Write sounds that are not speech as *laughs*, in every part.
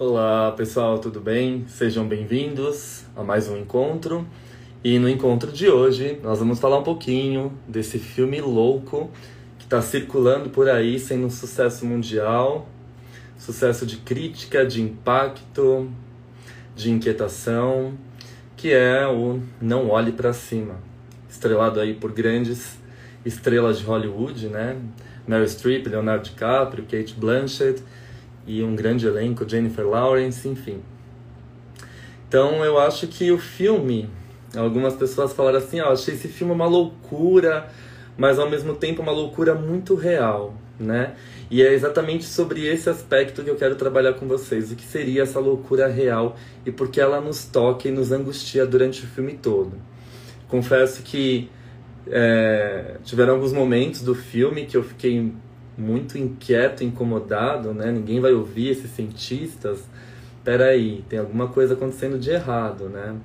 Olá pessoal, tudo bem? Sejam bem-vindos a mais um encontro. E no encontro de hoje nós vamos falar um pouquinho desse filme louco que está circulando por aí, sendo um sucesso mundial, sucesso de crítica, de impacto, de inquietação, que é o Não Olhe para Cima, estrelado aí por grandes estrelas de Hollywood, né? Meryl Streep, Leonardo DiCaprio, Kate Blanchett e um grande elenco, Jennifer Lawrence, enfim. Então eu acho que o filme, algumas pessoas falaram assim, ah, achei esse filme uma loucura, mas ao mesmo tempo uma loucura muito real, né? E é exatamente sobre esse aspecto que eu quero trabalhar com vocês, o que seria essa loucura real e por que ela nos toca e nos angustia durante o filme todo. Confesso que é, tiveram alguns momentos do filme que eu fiquei muito inquieto, incomodado, né? Ninguém vai ouvir esses cientistas. Peraí, tem alguma coisa acontecendo de errado, né?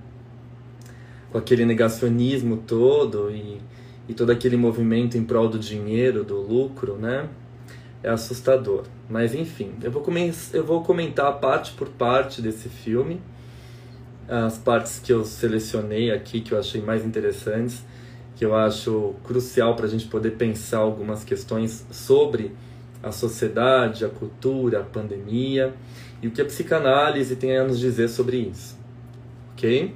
Com aquele negacionismo todo e, e todo aquele movimento em prol do dinheiro, do lucro, né? É assustador. Mas enfim, eu vou, eu vou comentar parte por parte desse filme, as partes que eu selecionei aqui, que eu achei mais interessantes que eu acho crucial para a gente poder pensar algumas questões sobre a sociedade, a cultura, a pandemia e o que a psicanálise tem a nos dizer sobre isso. Ok?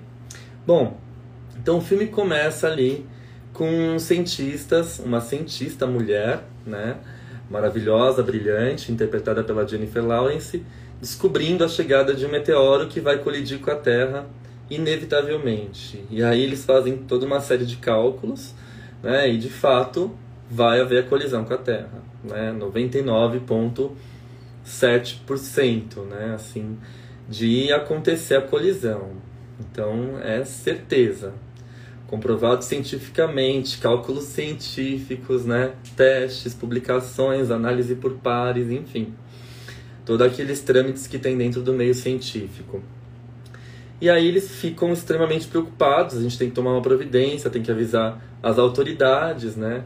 Bom, então o filme começa ali com cientistas, uma cientista mulher, né? Maravilhosa, brilhante, interpretada pela Jennifer Lawrence, descobrindo a chegada de um meteoro que vai colidir com a Terra inevitavelmente. E aí eles fazem toda uma série de cálculos, né? E de fato vai haver a colisão com a Terra, né? 99,7%, né? Assim, de acontecer a colisão. Então é certeza. Comprovado cientificamente, cálculos científicos, né? Testes, publicações, análise por pares, enfim. Todos aqueles trâmites que tem dentro do meio científico. E aí eles ficam extremamente preocupados, a gente tem que tomar uma providência, tem que avisar as autoridades, né?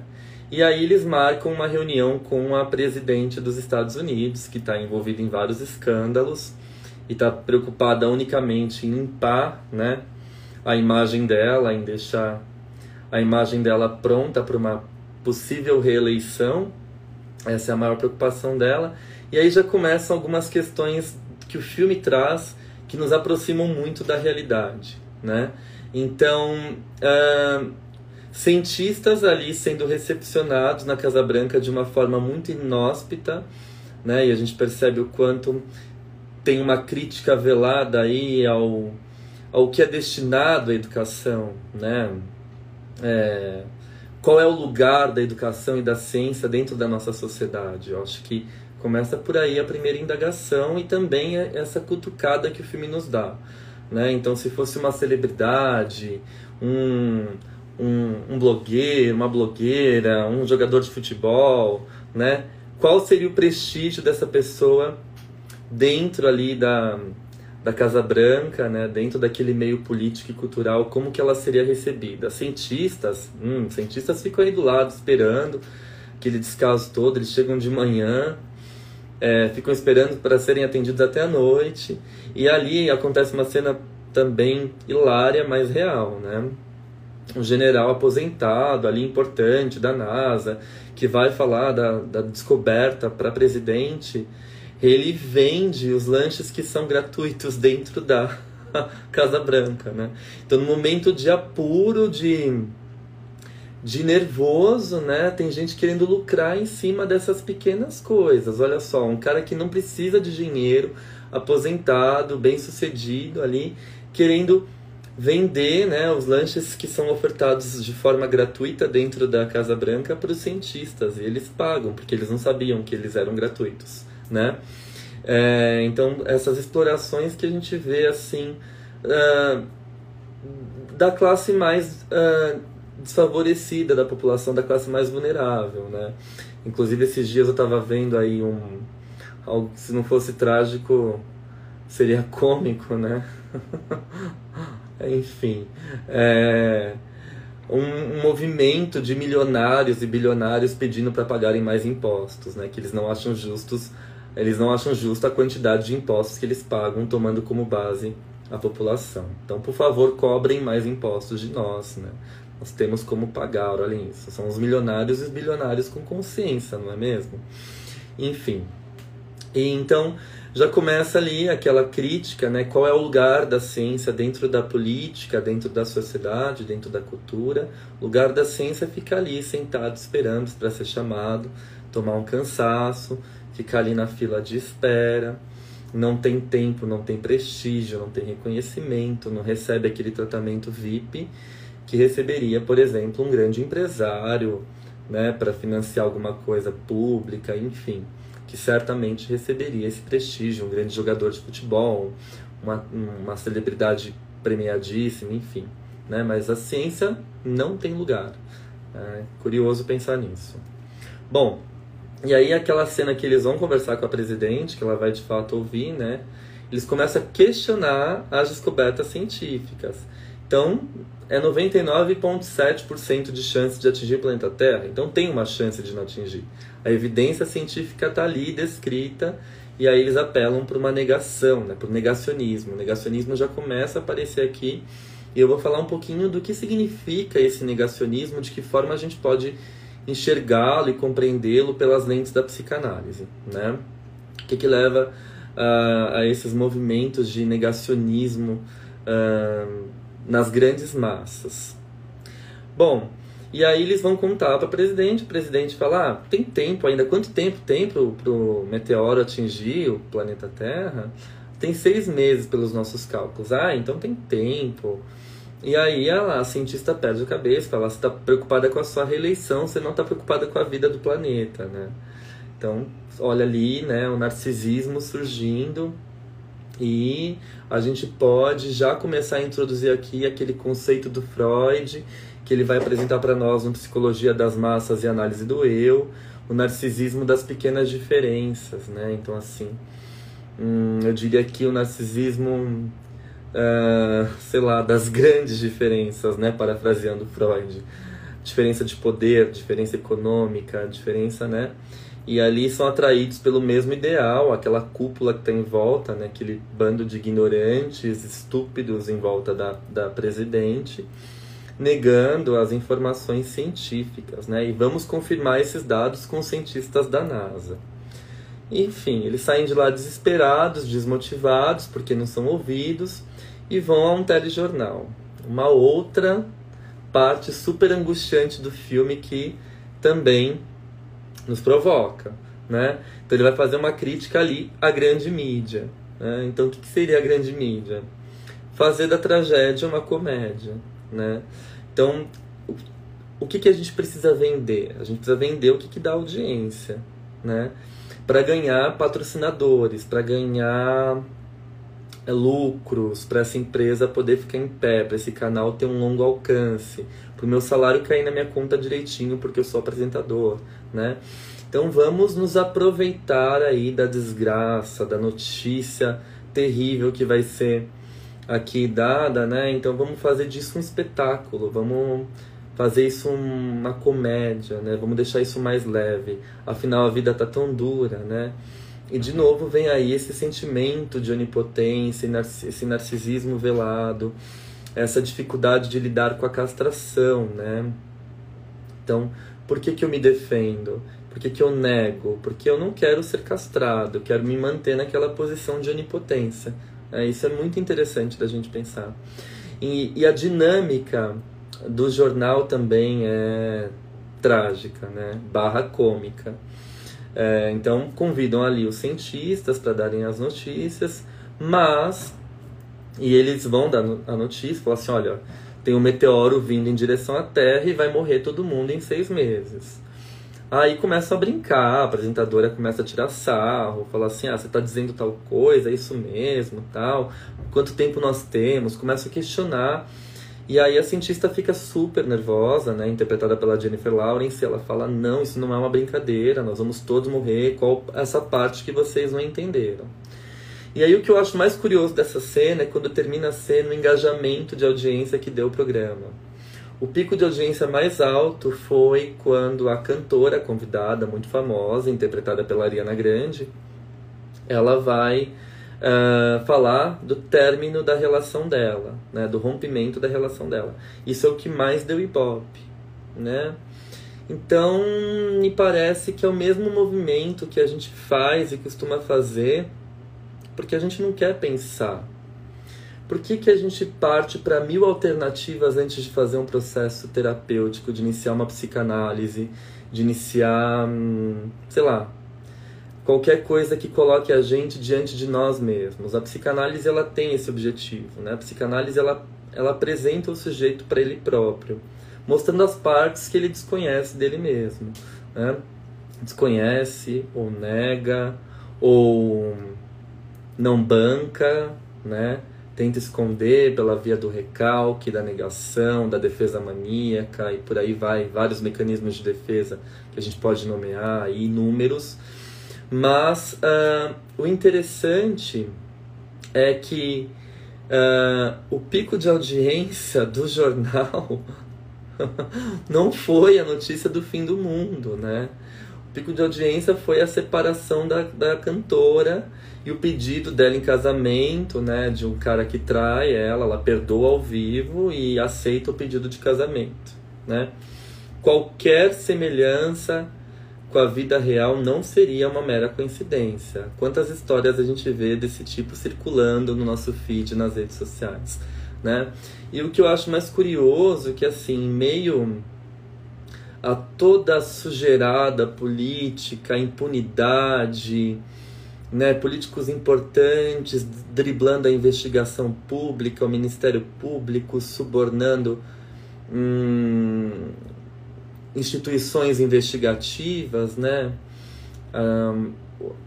E aí eles marcam uma reunião com a presidente dos Estados Unidos, que está envolvida em vários escândalos e está preocupada unicamente em limpar, né, a imagem dela, em deixar a imagem dela pronta para uma possível reeleição. Essa é a maior preocupação dela. E aí já começam algumas questões que o filme traz que nos aproximam muito da realidade, né? Então, uh, cientistas ali sendo recepcionados na Casa Branca de uma forma muito inóspita, né? E a gente percebe o quanto tem uma crítica velada aí ao, ao que é destinado à educação, né? É, qual é o lugar da educação e da ciência dentro da nossa sociedade? Eu acho que Começa por aí a primeira indagação e também é essa cutucada que o filme nos dá. Né? Então, se fosse uma celebridade, um, um, um blogueiro, uma blogueira, um jogador de futebol, né? qual seria o prestígio dessa pessoa dentro ali da, da Casa Branca, né? dentro daquele meio político e cultural, como que ela seria recebida? Cientistas, hum, cientistas ficam aí do lado esperando aquele descaso todo, eles chegam de manhã, é, ficam esperando para serem atendidos até a noite. E ali acontece uma cena também hilária, mas real, né? Um general aposentado ali, importante, da NASA, que vai falar da, da descoberta para presidente, ele vende os lanches que são gratuitos dentro da *laughs* Casa Branca, né? Então, no momento de apuro, de, de nervoso, né? Tem gente querendo lucrar em cima dessas pequenas coisas. Olha só, um cara que não precisa de dinheiro, aposentado, bem sucedido ali, querendo vender né, os lanches que são ofertados de forma gratuita dentro da Casa Branca para os cientistas. E eles pagam, porque eles não sabiam que eles eram gratuitos né? É, então, essas explorações que a gente vê, assim, uh, da classe mais uh, desfavorecida da população, da classe mais vulnerável, né? Inclusive, esses dias eu estava vendo aí um... Algo que, se não fosse trágico, seria *laughs* cômico, né? *laughs* Enfim, é um, um, movimento de milionários e bilionários pedindo para pagarem mais impostos, né? Que eles não acham justos eles não acham justa a quantidade de impostos que eles pagam, tomando como base a população. Então, por favor, cobrem mais impostos de nós, né? Nós temos como pagar, olhem isso. São os milionários e os bilionários com consciência, não é mesmo? Enfim. E então já começa ali aquela crítica, né? Qual é o lugar da ciência dentro da política, dentro da sociedade, dentro da cultura? O lugar da ciência fica ali sentado esperando para ser chamado, tomar um cansaço, fica ali na fila de espera, não tem tempo, não tem prestígio, não tem reconhecimento, não recebe aquele tratamento VIP que receberia, por exemplo, um grande empresário, né, para financiar alguma coisa pública, enfim, que certamente receberia esse prestígio, um grande jogador de futebol, uma, uma celebridade premiadíssima, enfim, né, mas a ciência não tem lugar. É curioso pensar nisso. Bom, e aí aquela cena que eles vão conversar com a presidente, que ela vai de fato ouvir, né? Eles começam a questionar as descobertas científicas. Então, é 99,7% de chance de atingir o planeta Terra. Então, tem uma chance de não atingir. A evidência científica está ali descrita e aí eles apelam para uma negação, né, para o negacionismo. O negacionismo já começa a aparecer aqui e eu vou falar um pouquinho do que significa esse negacionismo, de que forma a gente pode enxergá-lo e compreendê-lo pelas lentes da psicanálise, né? O que, que leva uh, a esses movimentos de negacionismo uh, nas grandes massas? Bom, e aí eles vão contar para o presidente, o presidente fala, ah, tem tempo ainda, quanto tempo tem para o meteoro atingir o planeta Terra? Tem seis meses pelos nossos cálculos. Ah, então tem tempo. E aí a, cientista perde a cabeça, fala, você está preocupada com a sua reeleição, você não está preocupada com a vida do planeta, né? Então, olha ali, né, o narcisismo surgindo e a gente pode já começar a introduzir aqui aquele conceito do Freud, que ele vai apresentar para nós no Psicologia das Massas e Análise do Eu, o narcisismo das pequenas diferenças, né? Então, assim, hum, eu diria que o narcisismo uh, sei lá, das grandes diferenças, né? Parafraseando Freud. Diferença de poder, diferença econômica, diferença, né? E ali são atraídos pelo mesmo ideal, aquela cúpula que está em volta, né? aquele bando de ignorantes, estúpidos em volta da, da presidente, negando as informações científicas. Né? E vamos confirmar esses dados com cientistas da NASA. Enfim, eles saem de lá desesperados, desmotivados, porque não são ouvidos, e vão a um telejornal. Uma outra parte super angustiante do filme que também nos provoca, né? Então ele vai fazer uma crítica ali à grande mídia. Né? Então o que seria a grande mídia? Fazer da tragédia uma comédia, né? Então o que, que a gente precisa vender? A gente precisa vender o que, que dá audiência, né? Para ganhar patrocinadores, para ganhar é, lucros para essa empresa poder ficar em pé, para esse canal ter um longo alcance, para o meu salário cair na minha conta direitinho porque eu sou apresentador, né? Então vamos nos aproveitar aí da desgraça, da notícia terrível que vai ser aqui dada, né? Então vamos fazer disso um espetáculo, vamos fazer isso uma comédia, né? Vamos deixar isso mais leve. Afinal a vida tá tão dura, né? E de novo vem aí esse sentimento de onipotência, esse narcisismo velado, essa dificuldade de lidar com a castração, né? Então, Por que, que eu me defendo? Por que, que eu nego? Porque eu não quero ser castrado, eu quero me manter naquela posição de onipotência. É, isso é muito interessante da gente pensar. E, e a dinâmica do jornal também é trágica, né? barra cômica. É, então convidam ali os cientistas para darem as notícias, mas e eles vão dar a notícia, falar assim, olha, tem um meteoro vindo em direção à Terra e vai morrer todo mundo em seis meses. Aí começa a brincar, a apresentadora começa a tirar sarro, falar assim, ah, você está dizendo tal coisa, é isso mesmo, tal, quanto tempo nós temos, começa a questionar e aí a cientista fica super nervosa, né, interpretada pela Jennifer Lawrence, ela fala: "Não, isso não é uma brincadeira, nós vamos todos morrer, qual essa parte que vocês não entenderam?". E aí o que eu acho mais curioso dessa cena é quando termina a cena o engajamento de audiência que deu o programa. O pico de audiência mais alto foi quando a cantora convidada, muito famosa, interpretada pela Ariana Grande, ela vai uh, falar do término da relação dela, né, do rompimento da relação dela. Isso é o que mais deu ibope, né? Então, me parece que é o mesmo movimento que a gente faz e costuma fazer, porque a gente não quer pensar. Por que, que a gente parte para mil alternativas antes de fazer um processo terapêutico, de iniciar uma psicanálise, de iniciar, hum, sei lá, qualquer coisa que coloque a gente diante de nós mesmos. A psicanálise ela tem esse objetivo, né? A psicanálise ela ela apresenta o sujeito para ele próprio, mostrando as partes que ele desconhece dele mesmo, né? Desconhece ou nega ou não banca, né? Tenta esconder pela via do recalque, da negação, da defesa maníaca e por aí vai, vários mecanismos de defesa que a gente pode nomear aí, números mas uh, o interessante é que uh, o pico de audiência *laughs* do jornal *laughs* não foi a notícia do fim do mundo, né? Pico de audiência foi a separação da, da cantora e o pedido dela em casamento, né? De um cara que trai ela, ela perdoa ao vivo e aceita o pedido de casamento, né? Qualquer semelhança com a vida real não seria uma mera coincidência. Quantas histórias a gente vê desse tipo circulando no nosso feed nas redes sociais, né? E o que eu acho mais curioso é que assim, meio a toda a sujeirada política, impunidade, né, políticos importantes driblando a investigação pública, o Ministério Público subornando hum, instituições investigativas, né? Um,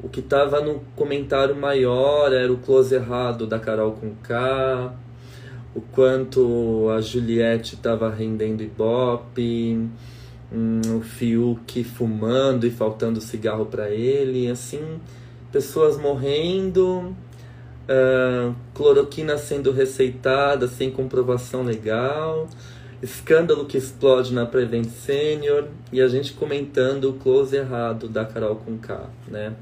o que estava no comentário maior era o close errado da Carol com o quanto a Juliette estava rendendo ibope, um, o Fiuk fumando e faltando cigarro para ele, assim, pessoas morrendo, uh, cloroquina sendo receitada sem comprovação legal escândalo que explode na Prevent Senior e a gente comentando o close errado da Carol com K, né?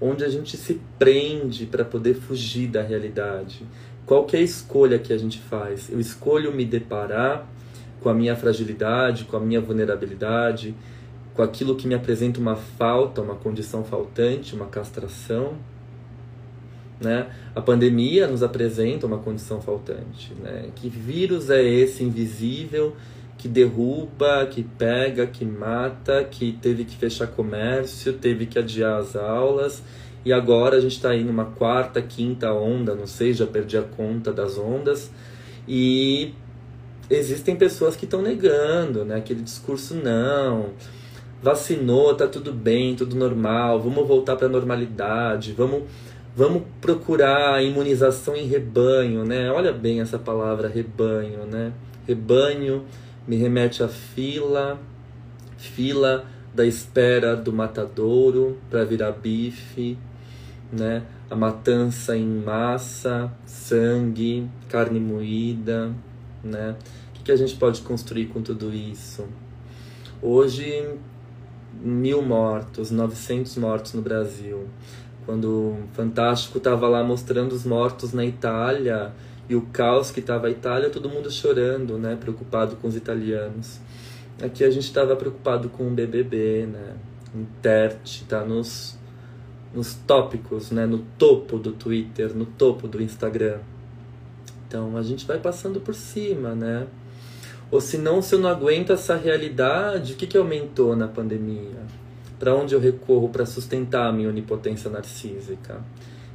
Onde a gente se prende para poder fugir da realidade. Qual é a escolha que a gente faz? Eu escolho me deparar com a minha fragilidade, com a minha vulnerabilidade, com aquilo que me apresenta uma falta, uma condição faltante, uma castração, né? A pandemia nos apresenta uma condição faltante. Né? Que vírus é esse invisível que derruba, que pega, que mata, que teve que fechar comércio, teve que adiar as aulas e agora a gente está aí numa quarta, quinta onda, não sei, já perdi a conta das ondas e existem pessoas que estão negando, né? Aquele discurso não, vacinou, tá tudo bem, tudo normal, vamos voltar para a normalidade, vamos Vamos procurar imunização em rebanho, né? Olha bem essa palavra rebanho, né? Rebanho me remete à fila, fila da espera do matadouro para virar bife, né? A matança em massa, sangue, carne moída, né? O que, a gente pode construir com tudo isso? Hoje, mil mortos, 900 mortos no Brasil quando o Fantástico estava lá mostrando os mortos na Itália e o caos que estava a Itália, todo mundo chorando, né, preocupado com os italianos. aqui a gente estava preocupado com o BBB, né? Interte tá nos, nos tópicos, né? No topo do Twitter, no topo do Instagram. Então a gente vai passando por cima, né? Ou se não, se eu não aguento essa realidade, o que, que aumentou na pandemia? Para onde eu recorro para sustentar a minha onipotência narcísica?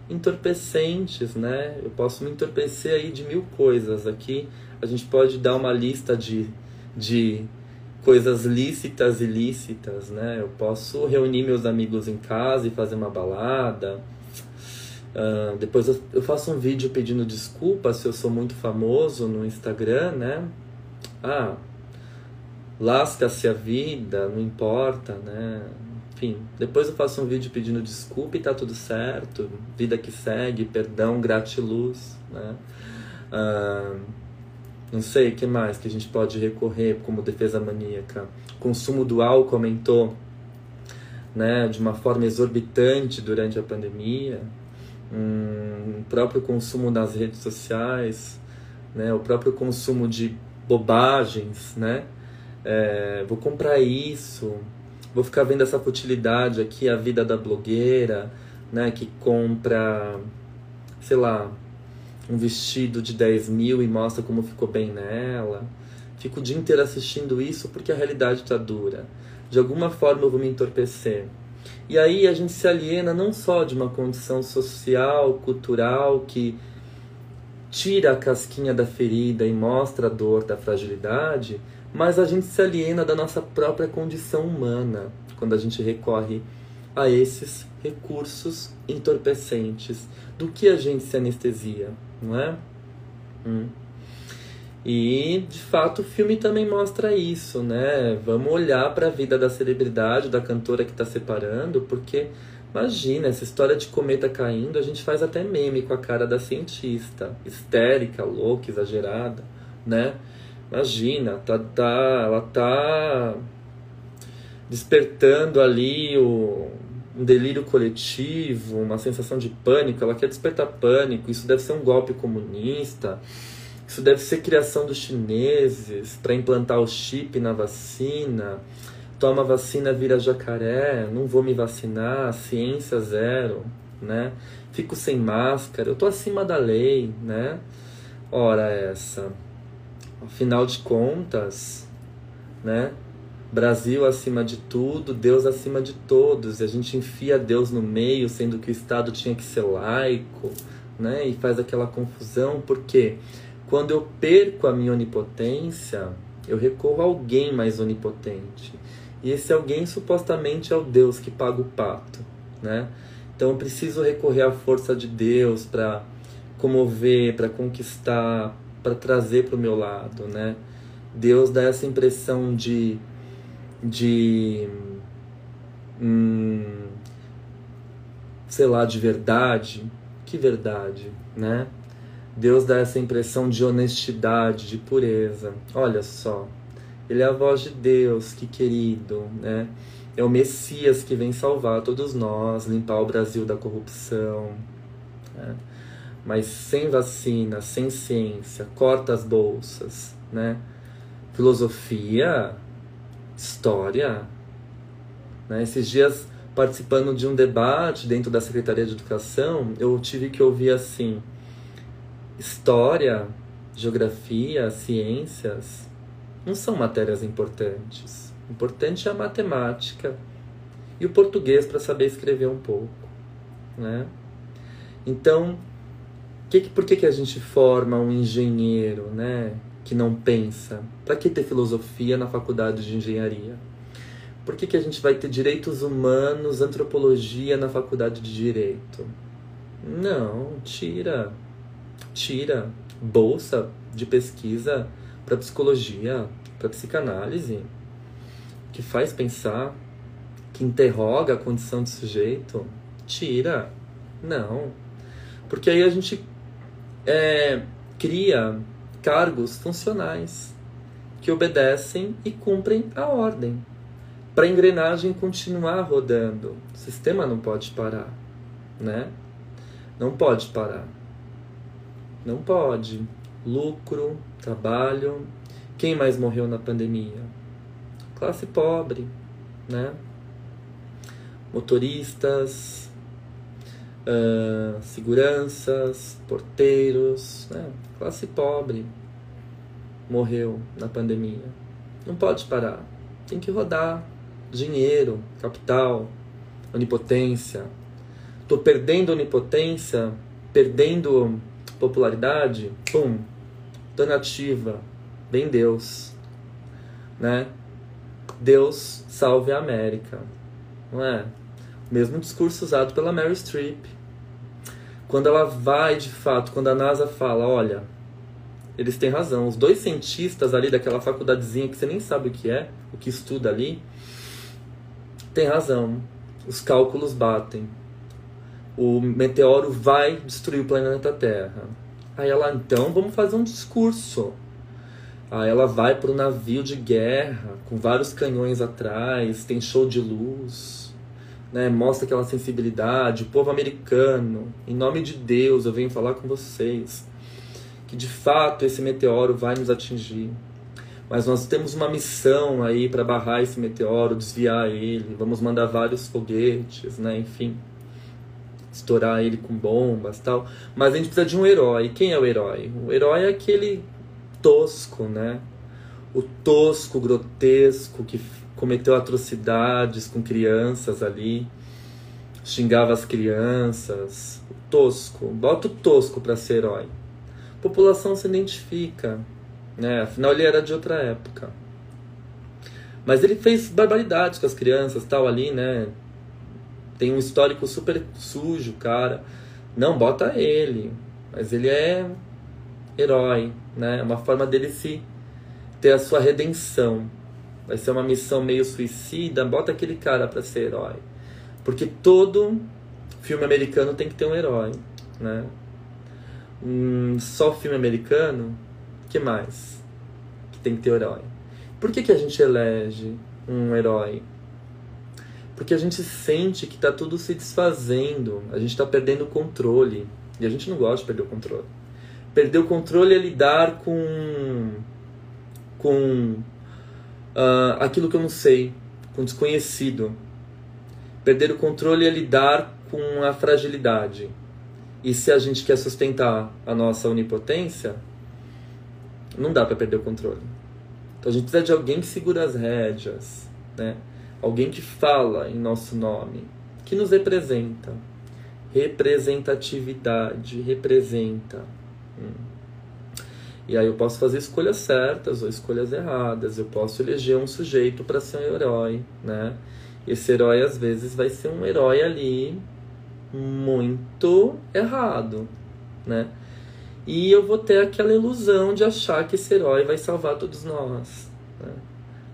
Entorpecentes, né? Eu posso me entorpecer aí de mil coisas. Aqui a gente pode dar uma lista de, de coisas lícitas e ilícitas, né? Eu posso reunir meus amigos em casa e fazer uma balada. Uh, depois eu, eu faço um vídeo pedindo desculpa se eu sou muito famoso no Instagram, né? Ah, lasca-se a vida, não importa, né? Enfim, depois eu faço um vídeo pedindo desculpa e tá tudo certo, vida que segue, perdão, gratiluz, né? Uh, não sei o que mais que a gente pode recorrer como defesa maníaca. Consumo do álcool aumentou né, de uma forma exorbitante durante a pandemia. O próprio consumo nas redes sociais, né, o próprio consumo de bobagens, né? É, vou comprar isso, vou ficar vendo essa futilidade aqui, a vida da blogueira, né, que compra, sei lá, um vestido de 10 mil e mostra como ficou bem nela. Fico o dia inteiro assistindo isso porque a realidade está dura. De alguma forma eu vou me entorpecer. E aí a gente se aliena não só de uma condição social, cultural, que tira a casquinha da ferida e mostra a dor da fragilidade, mas a gente se aliena da nossa própria condição humana quando a gente recorre a esses recursos entorpecentes. Do que a gente se anestesia? não é? Hum. E de fato o filme também mostra isso, né? Vamos olhar para a vida da celebridade, da cantora que está separando, porque imagina essa história de cometa caindo, a gente faz até meme com a cara da cientista, histérica, louca, exagerada, né? Imagina, tá, tá, ela tá despertando ali o, um delírio coletivo, uma sensação de pânico, ela quer despertar pânico, isso deve ser um golpe comunista, isso deve ser criação dos chineses para implantar o chip na vacina, toma vacina, vira jacaré, não vou me vacinar, ciência zero, né? Fico sem máscara, eu tô acima da lei, né? Ora essa. Afinal de contas, né? Brasil acima de tudo, Deus acima de todos. E a gente enfia Deus no meio, sendo que o Estado tinha que ser laico, né? E faz aquela confusão, porque quando eu perco a minha onipotência, eu recorro a alguém mais onipotente. E esse alguém supostamente é o Deus que paga o pato, né? Então eu preciso recorrer à força de Deus para comover, para conquistar, para trazer para o meu lado, né? Deus dá essa impressão de de hum, sei lá, de verdade. Que verdade, né? Deus dá essa impressão de honestidade, de pureza. Olha só, ele é a voz de Deus, que querido, né? É o Messias que vem salvar todos nós, limpar o Brasil da corrupção. Né? Mas sem vacina, sem ciência, corta as bolsas, né? Filosofia, história. Né? Esses dias, participando de um debate dentro da Secretaria de Educação, eu tive que ouvir assim: história, geografia, ciências não são matérias importantes. Importante é a matemática e o português para saber escrever um pouco, né? Então, que, por que, que a gente forma um engenheiro, né? que não pensa? Para que ter filosofia na faculdade de engenharia? Por que, que a gente vai ter direitos humanos, antropologia na faculdade de direito? Não, tira. Tira bolsa de pesquisa para psicologia, para psicanálise, que faz pensar, que interroga a condição de sujeito. Tira. Não. Porque aí a gente é, cria cargos funcionais que obedecem e cumprem a ordem. Para a engrenagem continuar rodando, o sistema não pode parar, né? Não pode parar. Não pode. Lucro, trabalho. Quem mais morreu na pandemia? classe pobre, né? Motoristas, uh, seguranças, porteiros, né? classe pobre morreu na pandemia. Não pode parar, tem que rodar dinheiro, capital, onipotência. Tô perdendo onipotência, perdendo popularidade, pum, donativa, vem Deus, né? Deus salve a América, não é? Mesmo discurso usado pela Mary Streep. Quando ela vai, de fato, quando a NASA fala, olha, eles têm razão, os dois cientistas ali daquela faculdadezinha que você nem sabe o que é, o que estuda ali, tem razão. Os cálculos batem. O meteoro vai destruir o planeta Terra. Aí ela, então, vamos fazer um discurso. Aí ela vai para o navio de guerra, com vários canhões atrás, tem show de luz né, mostra aquela sensibilidade, o povo americano, em nome de Deus, eu venho falar com vocês que de fato esse meteoro vai nos atingir. Mas nós temos uma missão aí para barrar esse meteoro, desviar ele, vamos mandar vários foguetes, né, enfim, estourar ele com bombas, tal. Mas a gente precisa de um herói. Quem é o herói? O herói é aquele tosco, né? O tosco, grotesco que cometeu atrocidades com crianças ali, xingava as crianças, tosco, bota o tosco para ser herói. A população se identifica, né? Afinal ele era de outra época. Mas ele fez barbaridades com as crianças, tal ali, né? Tem um histórico super sujo, cara. Não bota ele, mas ele é herói, né? É uma forma dele se ter a sua redenção vai ser uma missão meio suicida, bota aquele cara para ser herói. Porque todo filme americano tem que ter um herói, né? Hum, só filme americano, que mais? Que tem que ter herói. Por que, que a gente elege um herói? Porque a gente sente que está tudo se desfazendo, a gente está perdendo o controle. E a gente não gosta de perder o controle. Perder o controle é lidar com, com uh, aquilo que eu não sei, com desconhecido. Perder o controle é lidar com a fragilidade. E se a gente quer sustentar a nossa onipotência, não dá para perder o controle. Então a gente precisa de alguém que segura as rédeas, né? Alguém que fala em nosso nome, que nos representa. Representatividade, representa. Hum. E aí eu posso fazer escolhas certas ou escolhas erradas. Eu posso eleger um sujeito para ser um herói, né? Esse herói às vezes vai ser um herói ali muito errado, né? E eu vou ter aquela ilusão de achar que esse herói vai salvar todos nós. Né?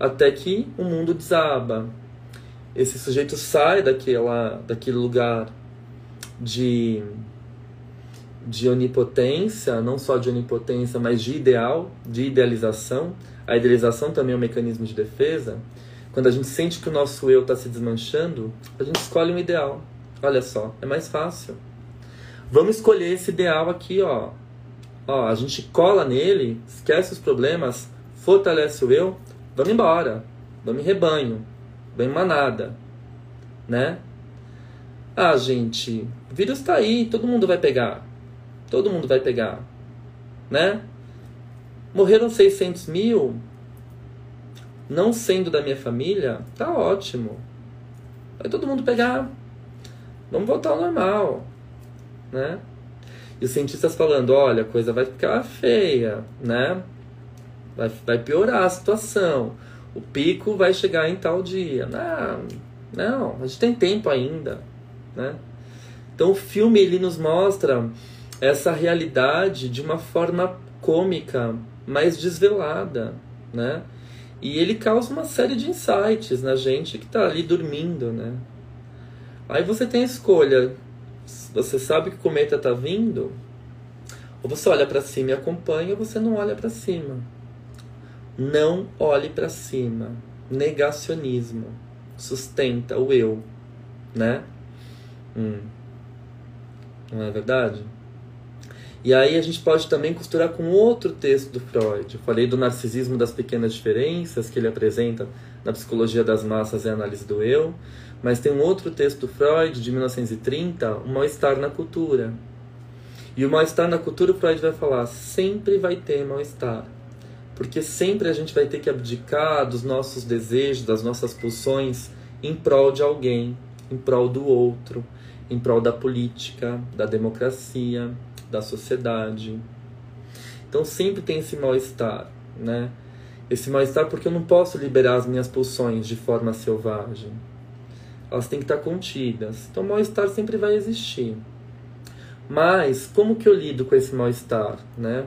Até que o mundo desaba. Esse sujeito sai daquela, daquele lugar de de onipotência, não só de onipotência, mas de ideal, de idealização. A idealização também é um mecanismo de defesa. Quando a gente sente que o nosso eu está se desmanchando, a gente escolhe um ideal. Olha só, é mais fácil. Vamos escolher esse ideal aqui, ó. Ó, a gente cola nele, esquece os problemas, fortalece o eu, vamos embora. Vamos em rebanho, vamos em manada, né? Ah, gente, o vírus está aí, todo mundo vai pegar. Todo mundo vai pegar, né? Morreram 600 mil, não sendo da minha família, tá ótimo. Vai todo mundo pegar. Vamos voltar ao normal, né? E os cientistas falando, olha, a coisa vai ficar feia, né? Vai, vai piorar a situação. O pico vai chegar em tal dia. Não, não, a gente tem tempo ainda, né? Então o filme ele nos mostra essa realidade de uma forma cômica, mais desvelada, né? E ele causa uma série de insights na gente que está ali dormindo, né? Aí você tem a escolha. Você sabe que o cometa está vindo? Ou você olha para cima e acompanha, ou você não olha para cima. Não olhe para cima. Negacionismo. Sustenta o eu, né? Hum. Não é verdade? E aí a gente pode também costurar com outro texto do Freud. Eu falei do narcisismo das pequenas diferenças que ele apresenta na Psicologia das Massas e Análise do Eu, mas tem um outro texto do Freud, de 1930, O Mal-Estar na Cultura. E o mal-estar na cultura, o Freud vai falar, sempre vai ter mal-estar. Porque sempre a gente vai ter que abdicar dos nossos desejos, das nossas pulsões, em prol de alguém, em prol do outro, em prol da política, da democracia, da sociedade. Então sempre tem esse mal-estar, né? Esse mal-estar porque eu não posso liberar as minhas pulsões de forma selvagem. Elas têm que estar contidas. Então o mal-estar sempre vai existir. Mas como que eu lido com esse mal-estar, né?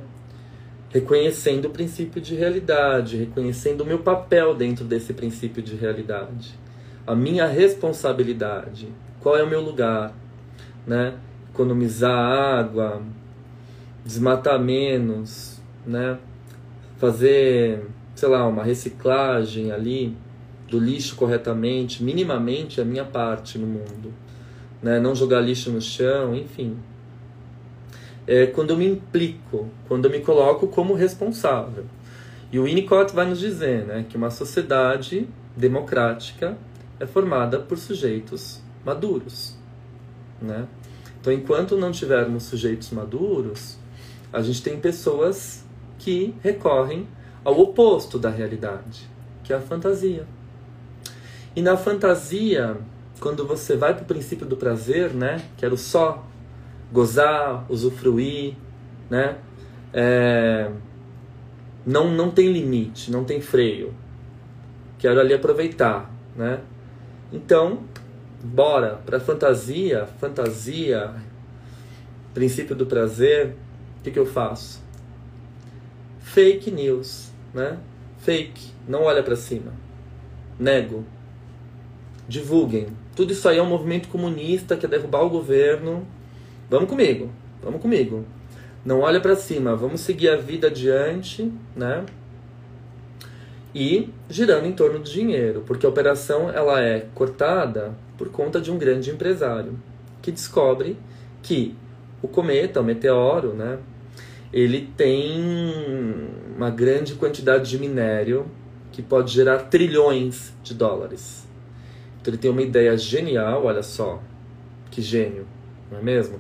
Reconhecendo o princípio de realidade, reconhecendo o meu papel dentro desse princípio de realidade, a minha responsabilidade, qual é o meu lugar, né? Economizar água, desmatar menos, né? Fazer, sei lá, uma reciclagem ali do lixo corretamente, minimamente a minha parte no mundo, né? Não jogar lixo no chão, enfim. É quando eu me implico, quando eu me coloco como responsável. E o Winnicott vai nos dizer, né, que uma sociedade democrática é formada por sujeitos maduros, né? Então, enquanto não tivermos sujeitos maduros, a gente tem pessoas que recorrem ao oposto da realidade, que é a fantasia. E na fantasia, quando você vai para o princípio do prazer, né? Quero só gozar, usufruir, né? É, não, não tem limite, não tem freio. Quero ali aproveitar, né? Então, bora para fantasia, fantasia, princípio do prazer. O que, que eu faço? Fake news, né? Fake, não olha para cima. Nego. Divulguem. Tudo isso aí é um movimento comunista que quer derrubar o governo. Vamos comigo, vamos comigo. Não olha para cima, vamos seguir a vida adiante, né? E girando em torno do dinheiro, porque a operação ela é cortada por conta de um grande empresário que descobre que o cometa, o meteoro, né, ele tem uma grande quantidade de minério que pode gerar trilhões de dólares. Então ele tem uma ideia genial, olha só, que gênio, não é mesmo?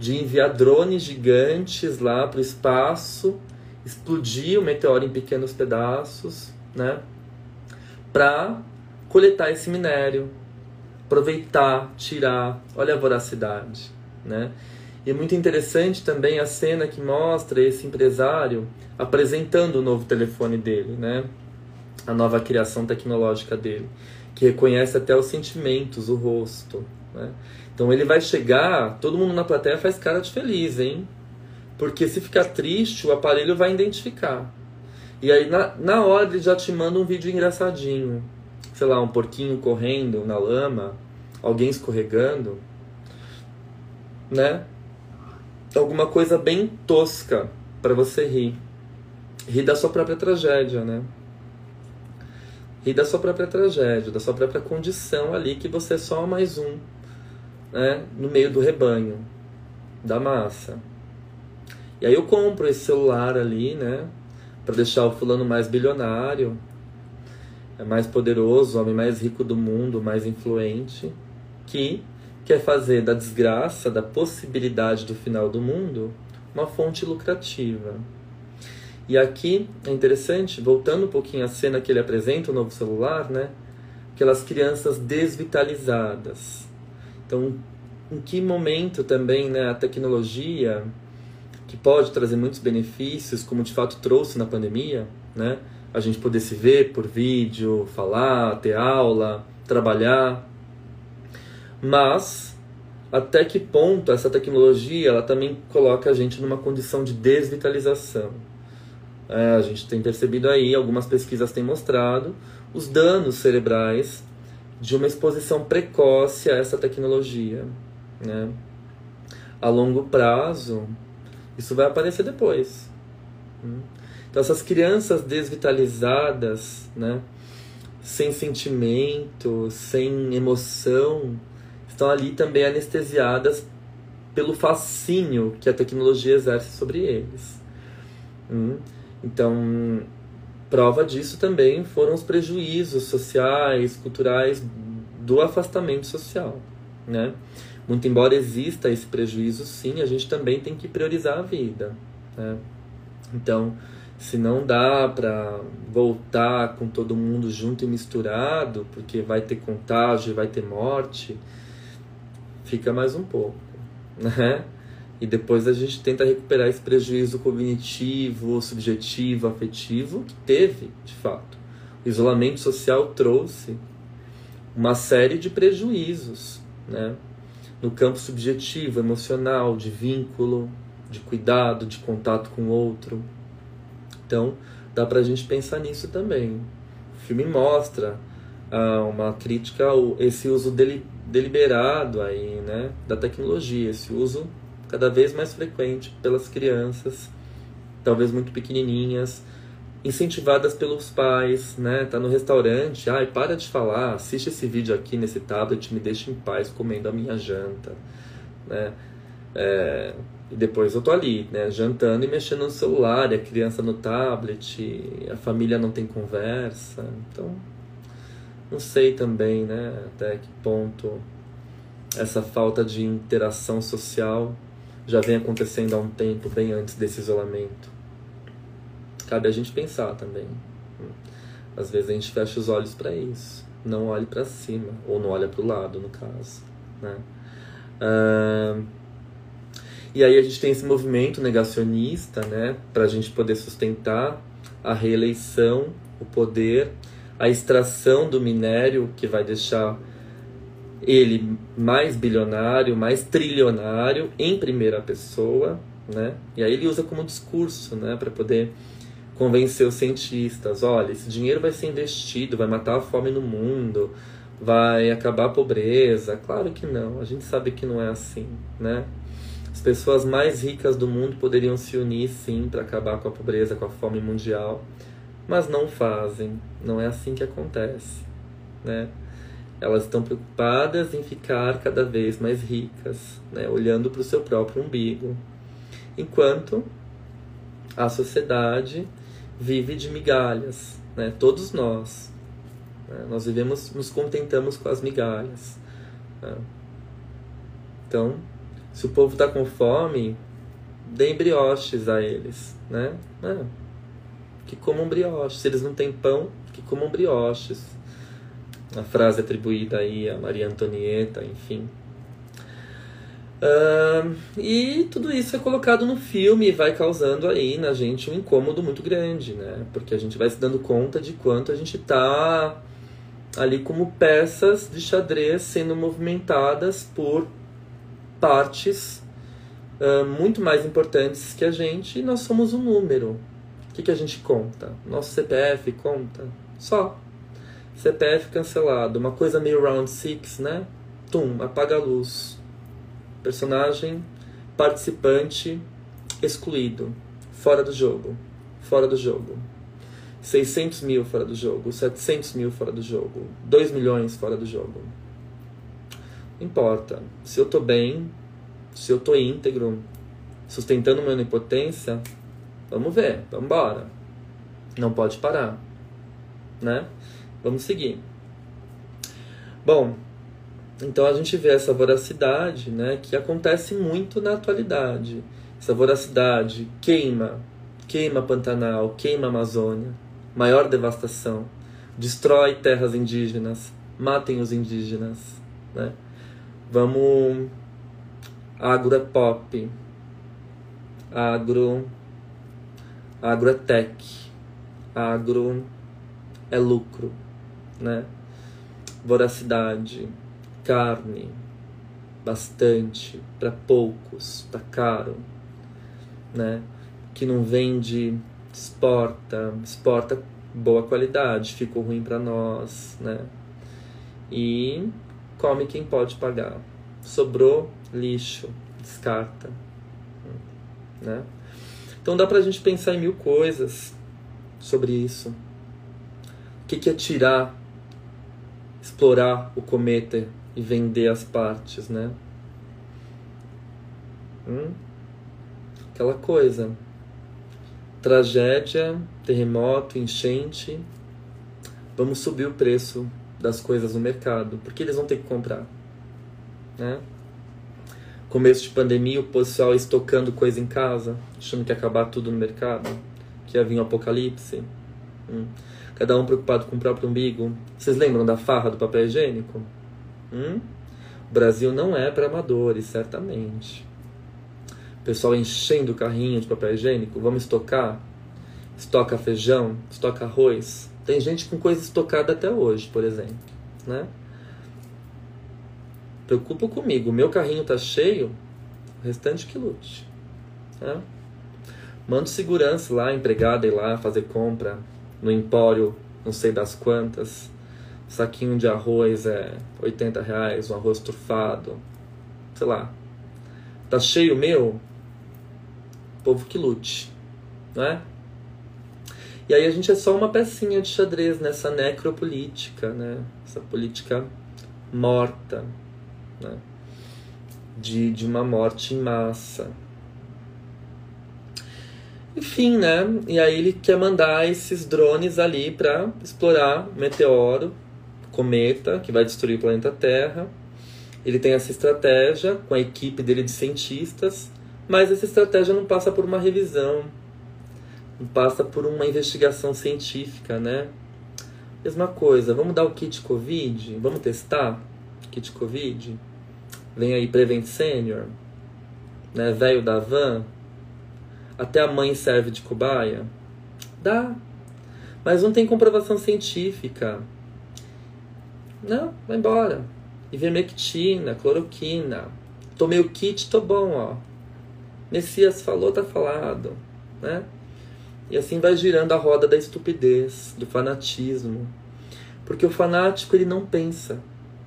De enviar drones gigantes lá para o espaço, explodir o meteoro em pequenos pedaços, né? Para coletar esse minério, aproveitar, tirar. Olha a voracidade, né? E é muito interessante também a cena que mostra esse empresário apresentando o novo telefone dele, né? A nova criação tecnológica dele, que reconhece até os sentimentos, o rosto, né? Então ele vai chegar, todo mundo na plateia faz cara de feliz, hein? Porque se ficar triste, o aparelho vai identificar. E aí na, na hora ele já te manda um vídeo engraçadinho. Sei lá, um porquinho correndo na lama, alguém escorregando, né? alguma coisa bem tosca para você rir. Rir da sua própria tragédia, né? Rir da sua própria tragédia, da sua própria condição ali, que você é só mais um, né? No meio do rebanho, da massa. E aí eu compro esse celular ali, né? Para deixar o fulano mais bilionário, é mais poderoso, homem mais rico do mundo, mais influente, que quer fazer da desgraça, da possibilidade do final do mundo, uma fonte lucrativa. E aqui é interessante, voltando um pouquinho à cena que ele apresenta, o novo celular, né? Aquelas crianças desvitalizadas. Então, em que momento também né, a tecnologia, que pode trazer muitos benefícios, como de fato trouxe na pandemia, né? A gente poder se ver por vídeo, falar, ter aula, trabalhar, mas até que ponto essa tecnologia ela também coloca a gente numa condição de desvitalização? É, a gente tem percebido aí, algumas pesquisas têm mostrado os danos cerebrais de uma exposição precoce a essa tecnologia. Né? A longo prazo, isso vai aparecer depois. Hum. Então, essas crianças desvitalizadas, né? sem sentimento, sem emoção, estão ali também anestesiadas pelo fascínio que a tecnologia exerce sobre eles. Hum? Então, prova disso também foram os prejuízos sociais, culturais do afastamento social, né? Muito embora exista esse prejuízo, sim, a gente também tem que priorizar a vida, né? Então, se não dá para voltar com todo mundo junto e misturado, porque vai ter contágio, vai ter morte, fica mais um pouco, *laughs* né? E depois a gente tenta recuperar esse prejuízo cognitivo, subjetivo, afetivo que teve, de fato. O isolamento social trouxe uma série de prejuízos, né? No campo subjetivo, emocional, de vínculo, de cuidado, de contato com o outro. Então, dá pra gente pensar nisso também. O filme mostra ah, uma crítica ao esse uso deli, deliberado aí, né, da tecnologia, esse uso cada vez mais frequente pelas crianças, talvez muito pequenininhas, incentivadas pelos pais, né? Tá no restaurante, ai, para de falar, assiste esse vídeo aqui nesse tablet, me deixa em paz comendo a minha janta, né? É, e depois eu tô ali, né, jantando e mexendo no celular, a criança no tablet, a família não tem conversa, então não sei também, né, até que ponto essa falta de interação social já vem acontecendo há um tempo, bem antes desse isolamento. Cabe a gente pensar também. Às vezes a gente fecha os olhos para isso. Não olhe para cima, ou não olha para o lado, no caso. Né? Uh, e aí a gente tem esse movimento negacionista, né, para a gente poder sustentar a reeleição, o poder, a extração do minério que vai deixar ele mais bilionário, mais trilionário em primeira pessoa, né? E aí ele usa como discurso, né, para poder convencer os cientistas, olha, esse dinheiro vai ser investido, vai matar a fome no mundo, vai acabar a pobreza. Claro que não, a gente sabe que não é assim, né? As pessoas mais ricas do mundo poderiam se unir sim para acabar com a pobreza, com a fome mundial, mas não fazem. Não é assim que acontece, né? Elas estão preocupadas em ficar cada vez mais ricas, né, olhando para o seu próprio umbigo. Enquanto a sociedade vive de migalhas, né, todos nós. Né, nós vivemos, nos contentamos com as migalhas. Né. Então, se o povo está com fome, dê brioches a eles, né? É, que comam brioches. Se eles não têm pão, que comam brioches a frase atribuída aí a Maria Antonieta, enfim. Uh, e tudo isso é colocado no filme e vai causando aí na gente um incômodo muito grande, né? Porque a gente vai se dando conta de quanto a gente tá ali como peças de xadrez sendo movimentadas por partes uh, muito mais importantes que a gente e nós somos um número. O que, que a gente conta? Nosso CPF conta? Só. CPF cancelado, uma coisa meio round six, né? Tum, apaga a luz. Personagem, participante excluído, fora do jogo, fora do jogo. 600 mil fora do jogo, 700 mil fora do jogo, 2 milhões fora do jogo. Não importa. Se eu tô bem, se eu tô íntegro, sustentando minha onipotência, vamos ver, vamos embora. Não pode parar, né? Vamos seguir. Bom, então a gente vê essa voracidade, né, que acontece muito na atualidade. Essa voracidade queima, queima Pantanal, queima Amazônia, maior devastação, destrói terras indígenas, matem os indígenas, né? Vamos agro é pop, agro agro é tech, agro é lucro né? Voracidade, carne, bastante, para poucos, tá caro, né? Que não vende, exporta, exporta boa qualidade, ficou ruim para nós, né? E come quem pode pagar. Sobrou lixo, descarta, né? Então dá pra gente pensar em mil coisas sobre isso. O que, que é tirar explorar o cometa e vender as partes, né? Hum? Aquela coisa. tragédia, terremoto, enchente, vamos subir o preço das coisas no mercado, porque eles vão ter que comprar. Né? Começo de pandemia, o pessoal estocando coisa em casa, achando que ia acabar tudo no mercado, que ia vir um apocalipse. Hum. Cada um preocupado com o próprio umbigo. Vocês lembram da farra do papel higiênico? Hum? O Brasil não é para amadores, certamente. Pessoal enchendo o carrinho de papel higiênico, vamos estocar? Estoca feijão, estoca arroz. Tem gente com coisa estocada até hoje, por exemplo, né? Preocupa comigo, o meu carrinho tá cheio, o restante que lute. Né? Mando segurança lá, empregada ir lá fazer compra no empório, não sei das quantas. Saquinho de arroz é 80 reais, um arroz trufado, sei lá. Tá cheio meu? Povo que lute, né? E aí a gente é só uma pecinha de xadrez nessa necropolítica, né? Essa política morta, né? De, de uma morte em massa. Enfim, né? E aí ele quer mandar esses drones ali para explorar meteoro, cometa, que vai destruir o planeta Terra. Ele tem essa estratégia com a equipe dele de cientistas, mas essa estratégia não passa por uma revisão, não passa por uma investigação científica, né? Mesma coisa, vamos dar o kit Covid? Vamos testar kit Covid? Vem aí Prevent Senior, né? Velho da van, até a mãe serve de cobaia? Dá. Mas não tem comprovação científica. Não, vai embora. Ivermectina, cloroquina. Tomei o kit, tô bom, ó. Messias falou, tá falado, né? E assim vai girando a roda da estupidez, do fanatismo. Porque o fanático ele não pensa,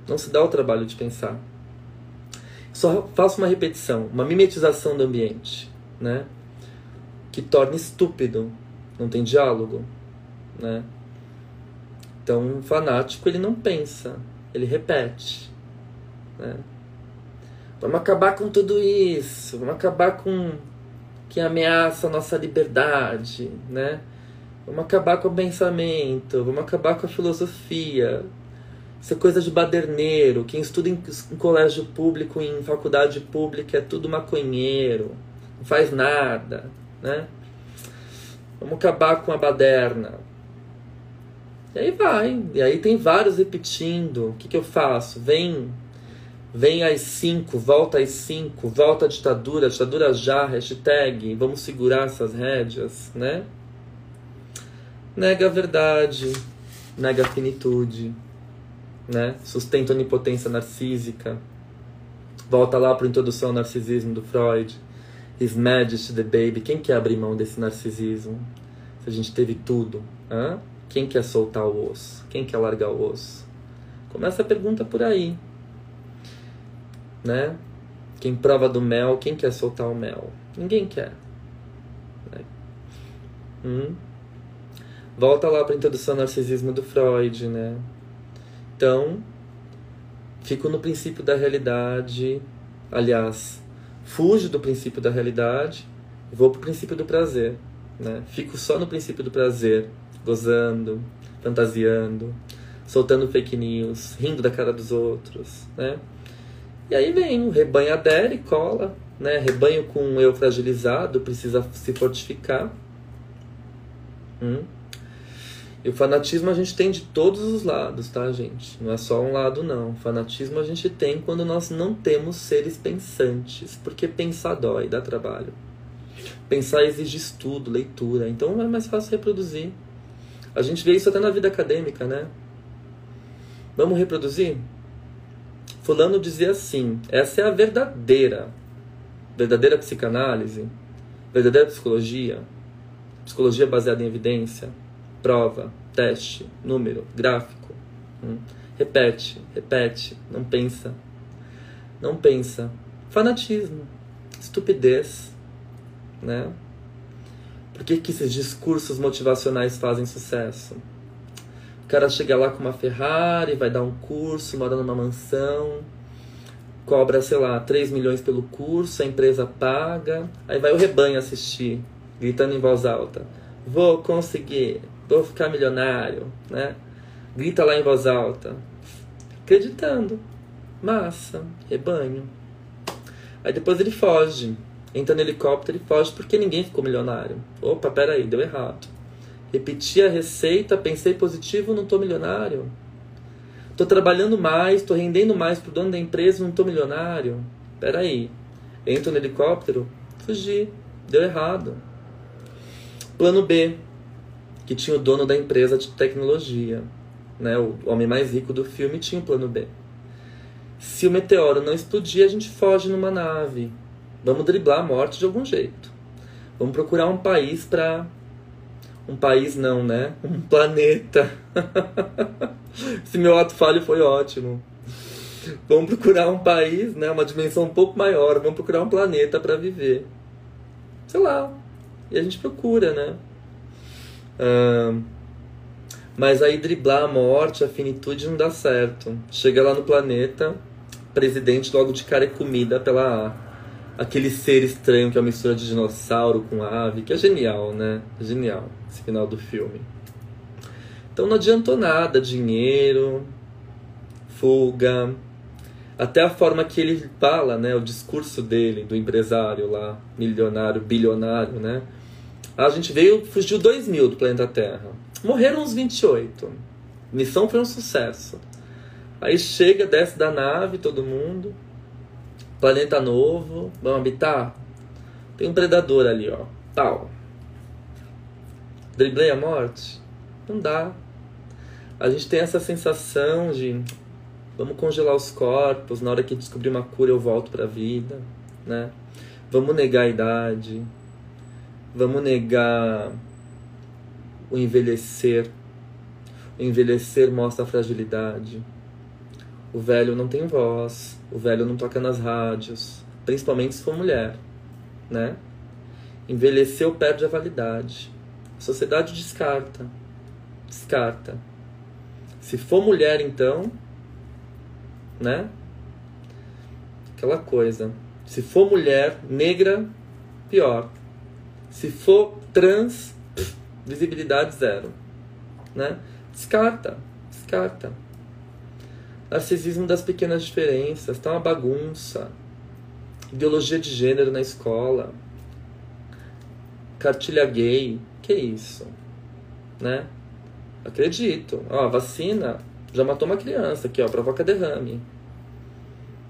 não se dá o trabalho de pensar. Só faço uma repetição, uma mimetização do ambiente, né? Que torna estúpido, não tem diálogo, né? Então, um fanático ele não pensa, ele repete, né? Vamos acabar com tudo isso, vamos acabar com que ameaça a nossa liberdade, né? Vamos acabar com o pensamento, vamos acabar com a filosofia. Isso é coisa de baderneiro. Quem estuda em, em colégio público, em faculdade pública, é tudo maconheiro. Não faz nada né? Vamos acabar com a baderna. E aí vai. E aí tem vários repetindo. O que, que eu faço? Vem, vem às cinco, volta às cinco, volta à ditadura, ditadura já, hashtag, vamos segurar essas rédeas, né? Nega a verdade, nega a finitude, né? Sustenta a onipotência narcísica. Volta lá para a introdução ao narcisismo do Freud His Majesty the Baby. Quem quer abrir mão desse narcisismo? Se a gente teve tudo, hã? quem quer soltar o osso? Quem quer largar o osso? Começa a pergunta por aí. Né? Quem prova do mel, quem quer soltar o mel? Ninguém quer. Né? Hum? Volta lá para a introdução ao narcisismo do Freud, né? Então, fico no princípio da realidade. Aliás, fujo do princípio da realidade vou para o princípio do prazer. Né? Fico só no princípio do prazer, gozando, fantasiando, soltando fake news, rindo da cara dos outros. Né? E aí vem o rebanho adere, cola, né? rebanho com eu fragilizado, precisa se fortificar. Hum? E o fanatismo a gente tem de todos os lados, tá, gente? Não é só um lado, não. O fanatismo a gente tem quando nós não temos seres pensantes, porque pensar dói, dá trabalho. Pensar exige estudo, leitura, então é mais fácil reproduzir. A gente vê isso até na vida acadêmica, né? Vamos reproduzir? Fulano dizia assim: essa é a verdadeira, verdadeira psicanálise, verdadeira psicologia, psicologia baseada em evidência prova, teste, número, gráfico. Hum. Repete, repete, não pensa. Não pensa. Fanatismo, estupidez, né? Por que, que esses discursos motivacionais fazem sucesso? O cara chega lá com uma Ferrari, vai dar um curso, mora numa mansão, cobra, sei lá, 3 milhões pelo curso, a empresa paga, aí vai o rebanho assistir gritando em voz alta: Vou conseguir, vou ficar milionário, né? Grita lá em voz alta, acreditando. Massa, rebanho. Aí depois ele foge, entra no helicóptero e foge porque ninguém ficou milionário. Opa, peraí, deu errado. Repeti a receita, pensei positivo, não tô milionário. Tô trabalhando mais, tô rendendo mais pro dono da empresa, não tô milionário. Peraí. Entro no helicóptero, fugi, deu errado. Plano B, que tinha o dono da empresa de tecnologia. Né? O homem mais rico do filme tinha o plano B. Se o meteoro não explodir, a gente foge numa nave. Vamos driblar a morte de algum jeito. Vamos procurar um país para um país não, né? *laughs* Um planeta. *laughs* Esse meu ato falho foi ótimo. Vamos procurar um país, né? Uma dimensão um pouco maior. Vamos procurar um planeta para viver. Sei lá. E a gente procura, né? Uh, mas aí driblar a morte, a finitude não dá certo. Chega lá no planeta, presidente logo de cara é comida pela aquele ser estranho que é uma mistura de dinossauro com ave, que é genial, né? Genial esse final do filme. Então não adiantou nada, dinheiro, fuga, até a forma que ele fala, né, o discurso dele, do empresário lá, milionário, bilionário, né? A gente veio, fugiu 2 mil do planeta Terra. Morreram uns 28. Missão foi um sucesso. Aí chega, desce da nave, todo mundo. Planeta novo, vamos habitar? Tem um predador ali, ó. Tal. Driblei a morte? Não dá. A gente tem essa sensação de vamos congelar os corpos, na hora que descobrir uma cura eu volto para vida, né? Vamos negar a idade. Vamos negar o envelhecer. O envelhecer mostra a fragilidade. O velho não tem voz, o velho não toca nas rádios, principalmente se for mulher, né? Envelheceu perde a validade. A sociedade descarta. Descarta. Se for mulher, então, né? Aquela coisa. Se for mulher negra, pior. Se for trans, visibilidade zero, né? Descarta, descarta. Narcisismo das pequenas diferenças, tá uma bagunça. Ideologia de gênero na escola. Cartilha gay, que isso? Né? Acredito. Ó, vacina já matou uma criança aqui, ó, provoca derrame.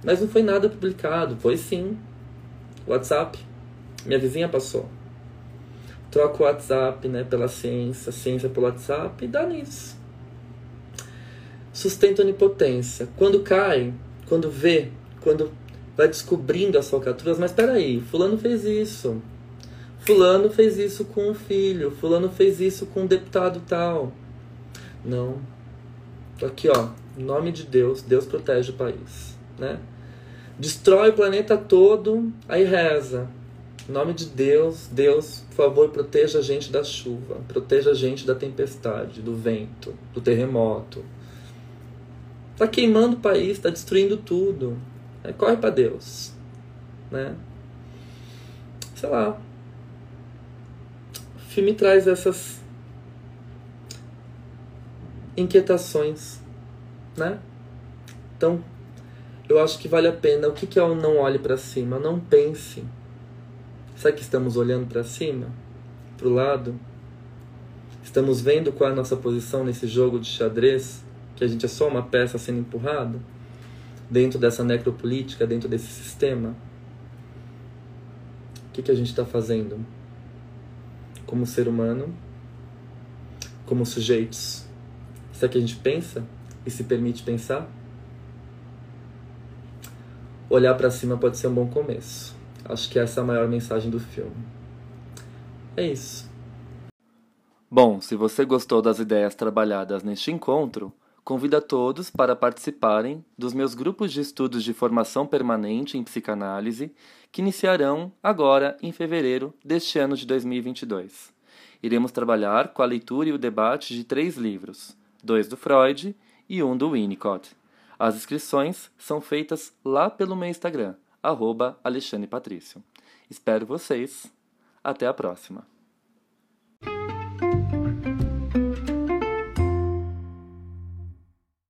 Mas não foi nada publicado, foi sim. WhatsApp. Minha vizinha passou. Troca o WhatsApp, né, pela ciência, ciência pelo WhatsApp e dá nisso. Sustenta onipotência. Quando cai, quando vê, quando vai descobrindo as falcatruas, mas peraí, fulano fez isso. Fulano fez isso com o filho, fulano fez isso com um deputado tal. Não. Aqui, ó, em nome de Deus, Deus protege o país, né? Destrói o planeta todo, aí reza. Em nome de Deus, Deus, por favor, proteja a gente da chuva, proteja a gente da tempestade, do vento, do terremoto. Tá queimando o país, tá destruindo tudo. É, corre para Deus, né? Sei lá. O filme traz essas inquietações, né? Então, eu acho que vale a pena. O que, que é o não olhe para cima? Não pense. Será que estamos olhando para cima? Para o lado? Estamos vendo qual é a nossa posição nesse jogo de xadrez? Que a gente é só uma peça sendo empurrada? Dentro dessa necropolítica, dentro desse sistema? O que, que a gente está fazendo? Como ser humano? Como sujeitos? Será que a gente pensa e se permite pensar? olhar para cima pode ser um bom começo. Acho que essa é a maior mensagem do filme. É isso. Bom, se você gostou das ideias trabalhadas neste encontro, convido a todos para participarem dos meus grupos de estudos de formação permanente em psicanálise, que iniciarão agora em fevereiro deste ano de 2022. Iremos trabalhar com a leitura e o debate de três livros, dois do Freud e um do Winnicott. As inscrições são feitas lá pelo meu Instagram, arroba Alexandre Patrício. Espero vocês. Até a próxima.